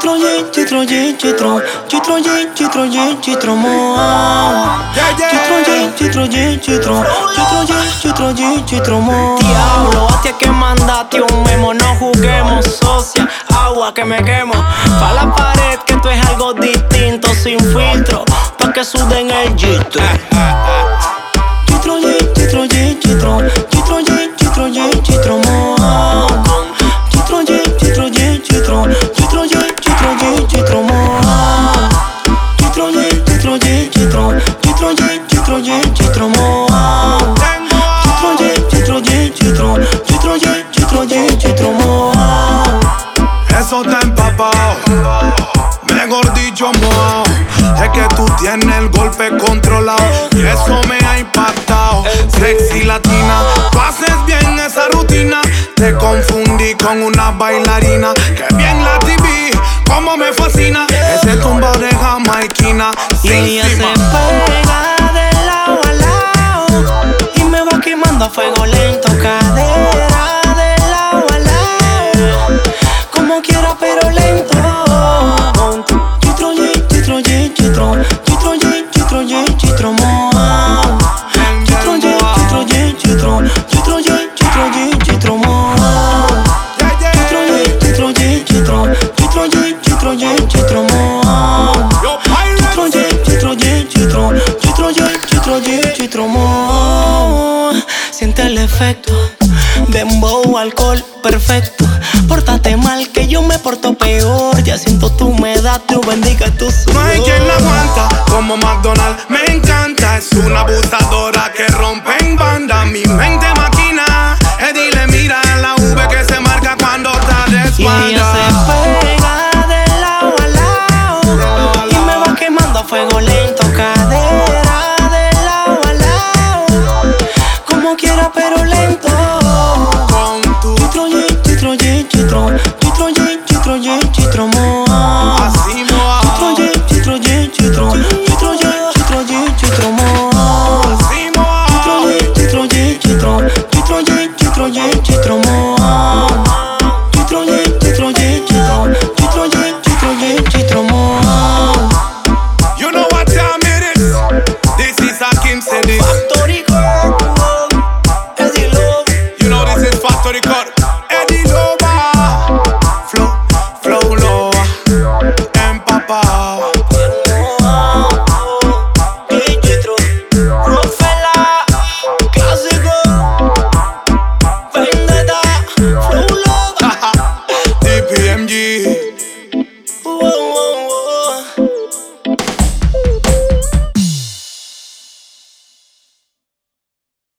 Chitro, chitro, chitro, chitro, chitro, chitro, mo. Chitro, chitro, chitro, chitro, chitro, chitro, mo. Diablo, hostia que mandate un memo, no juguemos, socia, agua que me quemo. Pa' la pared que esto es algo distinto, sin filtro, pa' que suden el gistro. Chitro, chitro, chitro, chitro, chitro, chitro, mo. Chitro, chitro, chitro, chitro, chitro, chitro, mo. Chitro, chitro, chitro, chitro, chitro, chitro, mo. Eso está empapado, mejor dicho, mo. Es que tú tienes el golpe controlado y eso me ha impactado. Sexy latina, tú haces bien esa rutina. Te confundí con una bailarina que bien la TV, como me fascina. Ese tumba de jamaiquina, Y ella se pega de lado a lado. Y me va quemando a fuego lento, cadera efecto, dembow, alcohol, perfecto. Pórtate mal que yo me porto peor. Ya siento tu humedad, tu bendiga tu sudor. No hay quien la aguanta como McDonald's. Me encanta, es una abusadora que rompe en banda. Mi mente maquina. Eh, dile, mira la V que se marca cuando está de Y ella se pega de lado a lado y me va quemando a fuego lento, quiera Yeah.